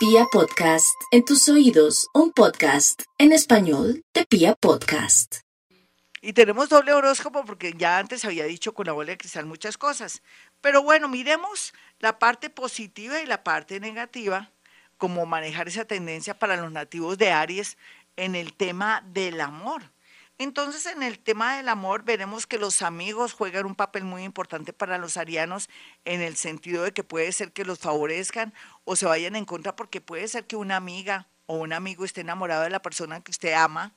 Pia Podcast, en tus oídos, un podcast en español de Pia Podcast. Y tenemos doble horóscopo porque ya antes había dicho con la bola de cristal muchas cosas. Pero bueno, miremos la parte positiva y la parte negativa, cómo manejar esa tendencia para los nativos de Aries en el tema del amor. Entonces, en el tema del amor, veremos que los amigos juegan un papel muy importante para los arianos en el sentido de que puede ser que los favorezcan o se vayan en contra porque puede ser que una amiga o un amigo esté enamorado de la persona que usted ama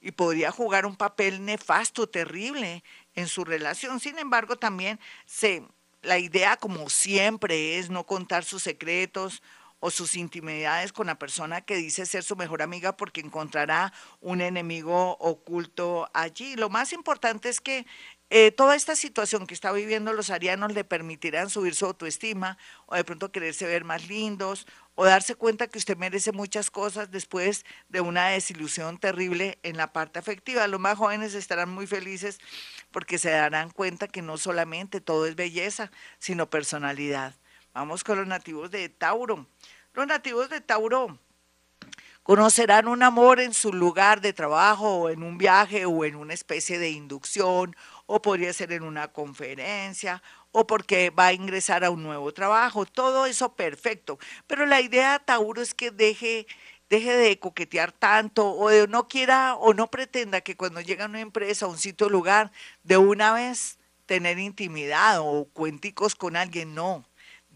y podría jugar un papel nefasto, terrible en su relación. Sin embargo, también se, la idea, como siempre, es no contar sus secretos o sus intimidades con la persona que dice ser su mejor amiga porque encontrará un enemigo oculto allí. Lo más importante es que eh, toda esta situación que está viviendo los arianos le permitirán subir su autoestima o de pronto quererse ver más lindos o darse cuenta que usted merece muchas cosas después de una desilusión terrible en la parte afectiva. Los más jóvenes estarán muy felices porque se darán cuenta que no solamente todo es belleza, sino personalidad. Vamos con los nativos de Tauro. Los nativos de Tauro conocerán un amor en su lugar de trabajo o en un viaje o en una especie de inducción o podría ser en una conferencia o porque va a ingresar a un nuevo trabajo, todo eso perfecto. Pero la idea Tauro es que deje, deje de coquetear tanto o de no quiera o no pretenda que cuando llega a una empresa, a un sitio lugar, de una vez tener intimidad o cuenticos con alguien, no.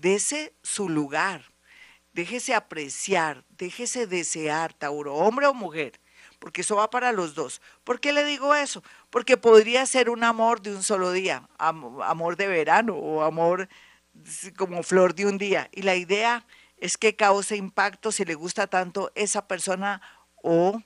Dese su lugar, déjese apreciar, déjese desear, Tauro, hombre o mujer porque eso va para los dos. ¿Por qué le digo eso? Porque podría ser un amor de un solo día, amor de verano o amor como flor de un día. Y la idea es que cause impacto si le gusta tanto esa persona o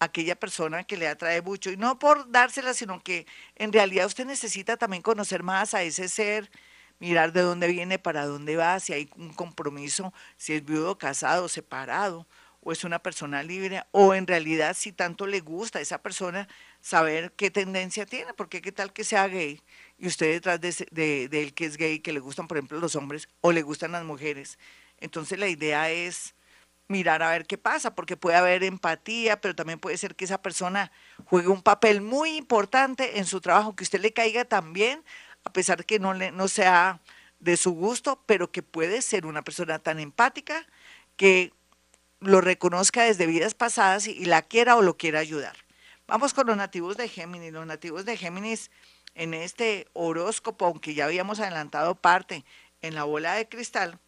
aquella persona que le atrae mucho. Y no por dársela, sino que en realidad usted necesita también conocer más a ese ser, mirar de dónde viene, para dónde va, si hay un compromiso, si es viudo, casado, separado o es una persona libre, o en realidad si tanto le gusta a esa persona, saber qué tendencia tiene, porque qué tal que sea gay y usted detrás de, de, él que es gay, que le gustan por ejemplo los hombres o le gustan las mujeres. Entonces la idea es mirar a ver qué pasa, porque puede haber empatía, pero también puede ser que esa persona juegue un papel muy importante en su trabajo, que usted le caiga también, a pesar que no, le, no sea de su gusto, pero que puede ser una persona tan empática que lo reconozca desde vidas pasadas y, la quiera o lo quiera ayudar. Vamos con los nativos de Géminis. Los nativos de Géminis en este horóscopo, aunque ya habíamos adelantado parte en la bola de cristal,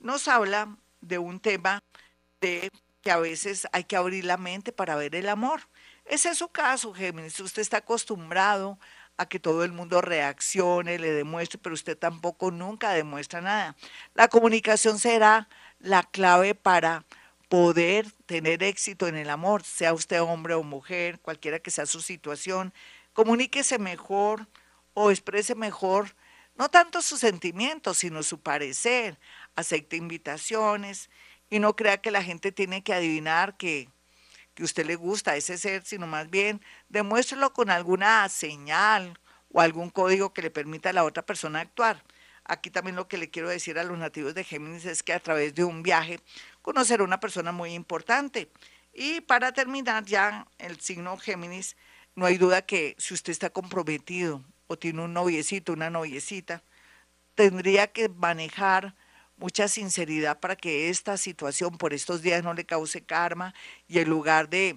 nos habla de un tema de que a veces hay que abrir la mente para ver el amor. Ese es su caso, Géminis. Usted está acostumbrado a que todo el mundo reaccione, le demuestre, pero usted tampoco nunca demuestra nada. La comunicación será la clave para poder tener éxito en el amor, sea usted hombre o mujer, cualquiera que sea su situación, comuníquese mejor o exprese mejor, no tanto sus sentimientos, sino su parecer, acepte invitaciones y no crea que la gente tiene que adivinar que, que usted le gusta a ese ser, sino más bien demuéstrelo con alguna señal o algún código que le permita a la otra persona actuar. Aquí también lo que le quiero decir a los nativos de Géminis es que a través de un viaje conocer a una persona muy importante. Y para terminar ya el signo Géminis, no hay duda que si usted está comprometido o tiene un noviecito, una noviecita, tendría que manejar mucha sinceridad para que esta situación por estos días no le cause karma y en lugar de,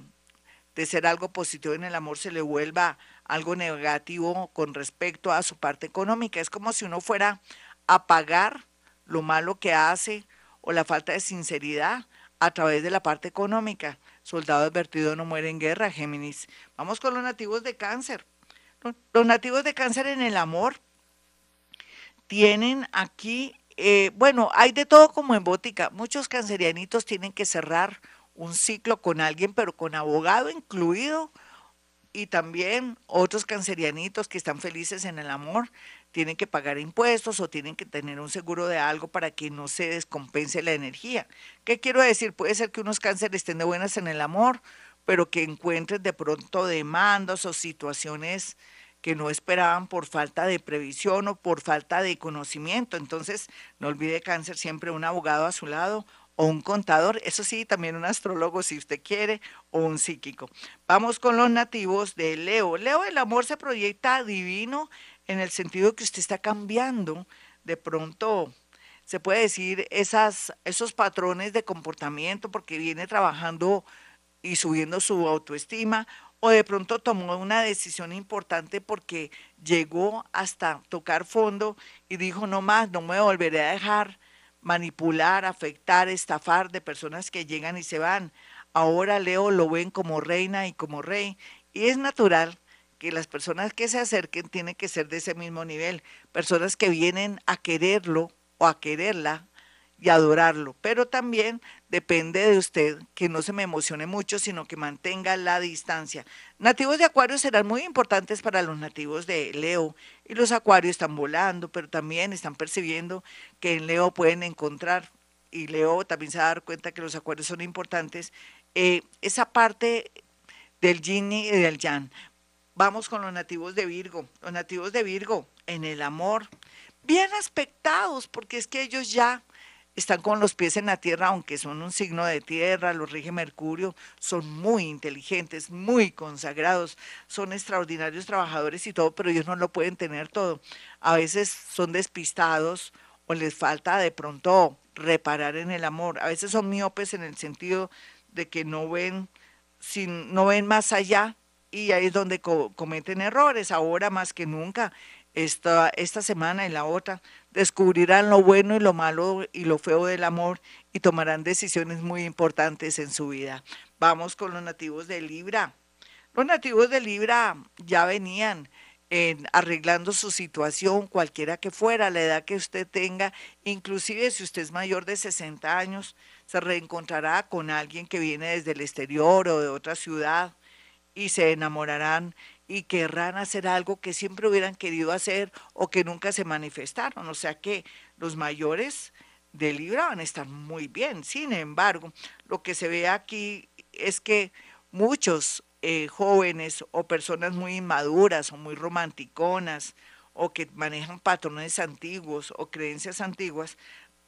de ser algo positivo en el amor se le vuelva algo negativo con respecto a su parte económica. Es como si uno fuera a pagar lo malo que hace o la falta de sinceridad a través de la parte económica. Soldado advertido no muere en guerra, Géminis. Vamos con los nativos de cáncer. Los nativos de cáncer en el amor tienen aquí, eh, bueno, hay de todo como en bótica. Muchos cancerianitos tienen que cerrar un ciclo con alguien, pero con abogado incluido y también otros cancerianitos que están felices en el amor tienen que pagar impuestos o tienen que tener un seguro de algo para que no se descompense la energía. ¿Qué quiero decir? Puede ser que unos cánceres estén de buenas en el amor, pero que encuentren de pronto demandas o situaciones que no esperaban por falta de previsión o por falta de conocimiento. Entonces, no olvide cáncer siempre un abogado a su lado o un contador, eso sí, también un astrólogo si usted quiere, o un psíquico. Vamos con los nativos de Leo. Leo, el amor se proyecta divino en el sentido que usted está cambiando de pronto se puede decir, esas, esos patrones de comportamiento porque viene trabajando y subiendo su autoestima o de pronto tomó una decisión importante porque llegó hasta tocar fondo y dijo, no más, no me volveré a dejar manipular, afectar, estafar de personas que llegan y se van. Ahora Leo lo ven como reina y como rey y es natural que las personas que se acerquen tienen que ser de ese mismo nivel, personas que vienen a quererlo o a quererla y adorarlo, pero también depende de usted que no se me emocione mucho, sino que mantenga la distancia. Nativos de Acuario serán muy importantes para los nativos de Leo y los Acuarios están volando, pero también están percibiendo que en Leo pueden encontrar, y Leo también se va a dar cuenta que los Acuarios son importantes, eh, esa parte del yin y del yang. Vamos con los nativos de Virgo. Los nativos de Virgo en el amor bien aspectados, porque es que ellos ya están con los pies en la tierra, aunque son un signo de tierra, los rige Mercurio, son muy inteligentes, muy consagrados, son extraordinarios trabajadores y todo, pero ellos no lo pueden tener todo. A veces son despistados o les falta de pronto reparar en el amor. A veces son miopes en el sentido de que no ven, sin, no ven más allá y ahí es donde cometen errores. Ahora más que nunca esta, esta semana y la otra, descubrirán lo bueno y lo malo y lo feo del amor y tomarán decisiones muy importantes en su vida. Vamos con los nativos de Libra. Los nativos de Libra ya venían en arreglando su situación, cualquiera que fuera, la edad que usted tenga, inclusive si usted es mayor de 60 años, se reencontrará con alguien que viene desde el exterior o de otra ciudad y se enamorarán y querrán hacer algo que siempre hubieran querido hacer o que nunca se manifestaron. O sea que los mayores de Libra van a estar muy bien. Sin embargo, lo que se ve aquí es que muchos eh, jóvenes o personas muy inmaduras o muy romanticonas o que manejan patrones antiguos o creencias antiguas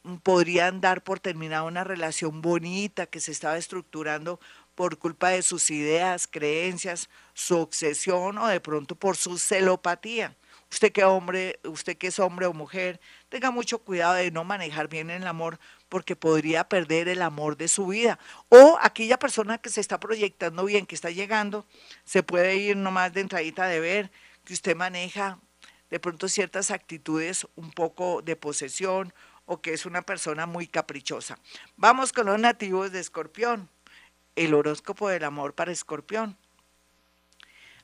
mm, podrían dar por terminada una relación bonita que se estaba estructurando por culpa de sus ideas, creencias, su obsesión o de pronto por su celopatía. Usted que hombre, usted que es hombre o mujer, tenga mucho cuidado de no manejar bien el amor porque podría perder el amor de su vida. O aquella persona que se está proyectando bien, que está llegando, se puede ir nomás de entradita de ver que usted maneja de pronto ciertas actitudes un poco de posesión o que es una persona muy caprichosa. Vamos con los nativos de Escorpión el horóscopo del amor para escorpión.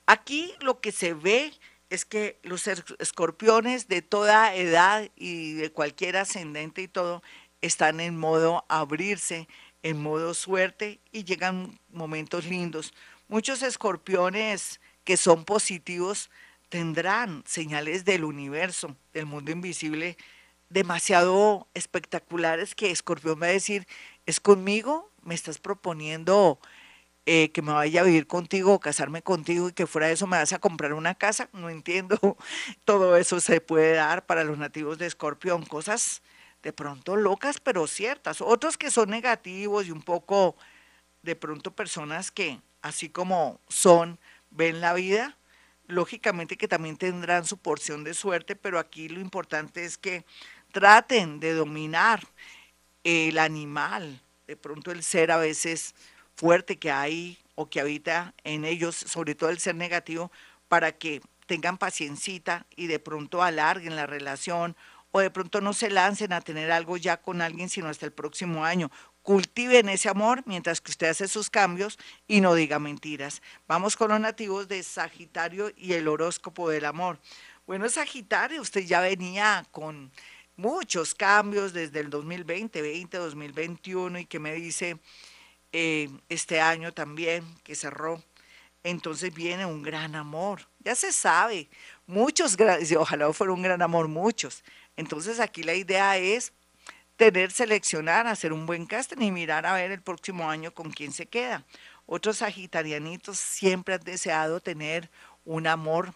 Aquí lo que se ve es que los escorpiones de toda edad y de cualquier ascendente y todo están en modo abrirse, en modo suerte y llegan momentos lindos. Muchos escorpiones que son positivos tendrán señales del universo, del mundo invisible, demasiado espectaculares que Escorpión va a decir, ¿es conmigo? Me estás proponiendo eh, que me vaya a vivir contigo casarme contigo y que fuera de eso me vas a comprar una casa, no entiendo. Todo eso se puede dar para los nativos de Escorpión, cosas de pronto locas pero ciertas. Otros que son negativos y un poco de pronto personas que así como son, ven la vida, lógicamente que también tendrán su porción de suerte, pero aquí lo importante es que traten de dominar el animal, de pronto el ser a veces fuerte que hay o que habita en ellos, sobre todo el ser negativo, para que tengan paciencita y de pronto alarguen la relación o de pronto no se lancen a tener algo ya con alguien, sino hasta el próximo año. Cultiven ese amor mientras que usted hace sus cambios y no diga mentiras. Vamos con los nativos de Sagitario y el horóscopo del amor. Bueno, Sagitario, usted ya venía con muchos cambios desde el 2020, 20, 2021 y que me dice eh, este año también que cerró. Entonces viene un gran amor, ya se sabe, muchos, ojalá fuera un gran amor, muchos. Entonces aquí la idea es tener, seleccionar, hacer un buen casting y mirar a ver el próximo año con quién se queda. Otros sagitarianitos siempre han deseado tener un amor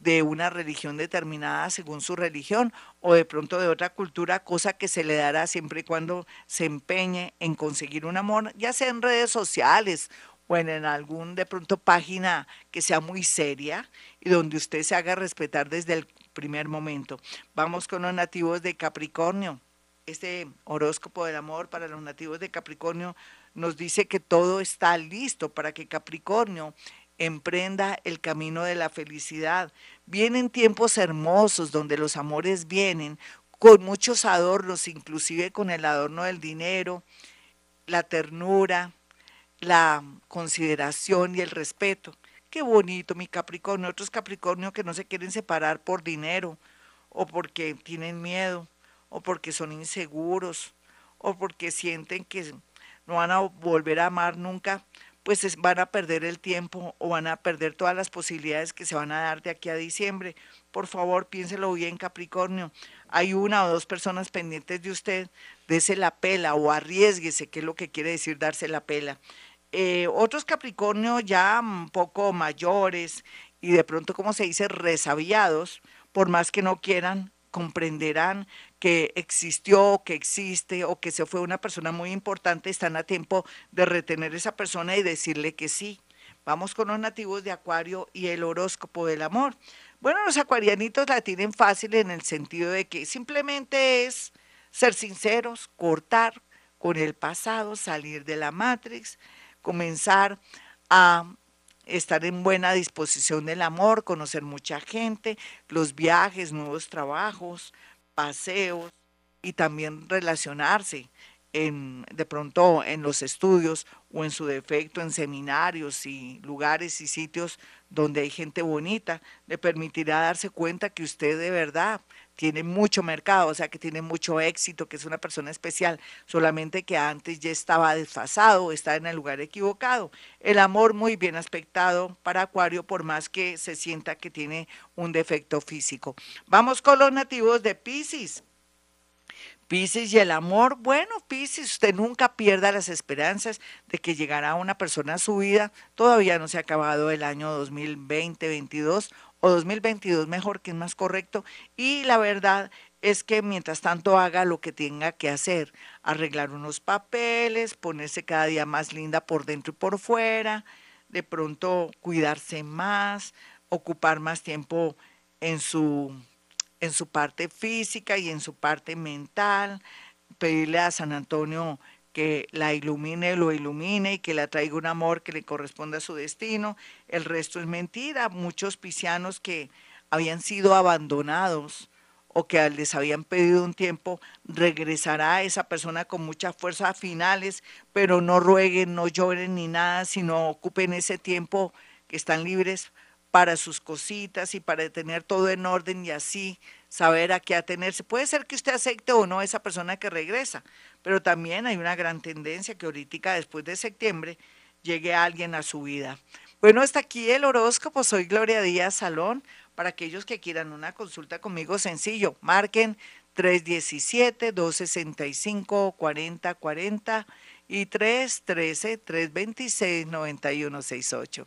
de una religión determinada según su religión o de pronto de otra cultura, cosa que se le dará siempre y cuando se empeñe en conseguir un amor, ya sea en redes sociales o en algún de pronto página que sea muy seria y donde usted se haga respetar desde el primer momento. Vamos con los nativos de Capricornio. Este horóscopo del amor para los nativos de Capricornio nos dice que todo está listo para que Capricornio emprenda el camino de la felicidad. Vienen tiempos hermosos donde los amores vienen con muchos adornos, inclusive con el adorno del dinero, la ternura, la consideración y el respeto. Qué bonito mi Capricornio, otros Capricornio que no se quieren separar por dinero o porque tienen miedo o porque son inseguros o porque sienten que no van a volver a amar nunca pues van a perder el tiempo o van a perder todas las posibilidades que se van a dar de aquí a diciembre. Por favor, piénselo bien, Capricornio. Hay una o dos personas pendientes de usted, dese la pela o arriesguese, que es lo que quiere decir darse la pela. Eh, otros Capricornio ya un poco mayores y de pronto, como se dice, resabiados, por más que no quieran, comprenderán que existió, que existe o que se fue una persona muy importante, están a tiempo de retener esa persona y decirle que sí. Vamos con los nativos de Acuario y el horóscopo del amor. Bueno, los acuarianitos la tienen fácil en el sentido de que simplemente es ser sinceros, cortar con el pasado, salir de la Matrix, comenzar a estar en buena disposición del amor, conocer mucha gente, los viajes, nuevos trabajos, paseos y también relacionarse en, de pronto en los estudios o en su defecto en seminarios y lugares y sitios donde hay gente bonita, le permitirá darse cuenta que usted de verdad tiene mucho mercado, o sea que tiene mucho éxito, que es una persona especial, solamente que antes ya estaba desfasado, está en el lugar equivocado. El amor muy bien aspectado para Acuario, por más que se sienta que tiene un defecto físico. Vamos con los nativos de Pisces. Pisces y el amor, bueno, Pisces, usted nunca pierda las esperanzas de que llegará una persona a su vida. Todavía no se ha acabado el año 2020-22 o 2022 mejor, que es más correcto. Y la verdad es que mientras tanto haga lo que tenga que hacer, arreglar unos papeles, ponerse cada día más linda por dentro y por fuera, de pronto cuidarse más, ocupar más tiempo en su, en su parte física y en su parte mental, pedirle a San Antonio que la ilumine, lo ilumine y que le traiga un amor que le corresponda a su destino. El resto es mentira. Muchos piscianos que habían sido abandonados o que les habían pedido un tiempo, regresará esa persona con mucha fuerza a finales, pero no rueguen, no lloren ni nada, sino ocupen ese tiempo que están libres para sus cositas y para tener todo en orden y así saber a qué atenerse. Puede ser que usted acepte o no a esa persona que regresa, pero también hay una gran tendencia que ahorita después de septiembre llegue alguien a su vida. Bueno, hasta aquí el horóscopo. Soy Gloria Díaz Salón. Para aquellos que quieran una consulta conmigo, sencillo, marquen 317-265-4040 y 313-326-9168.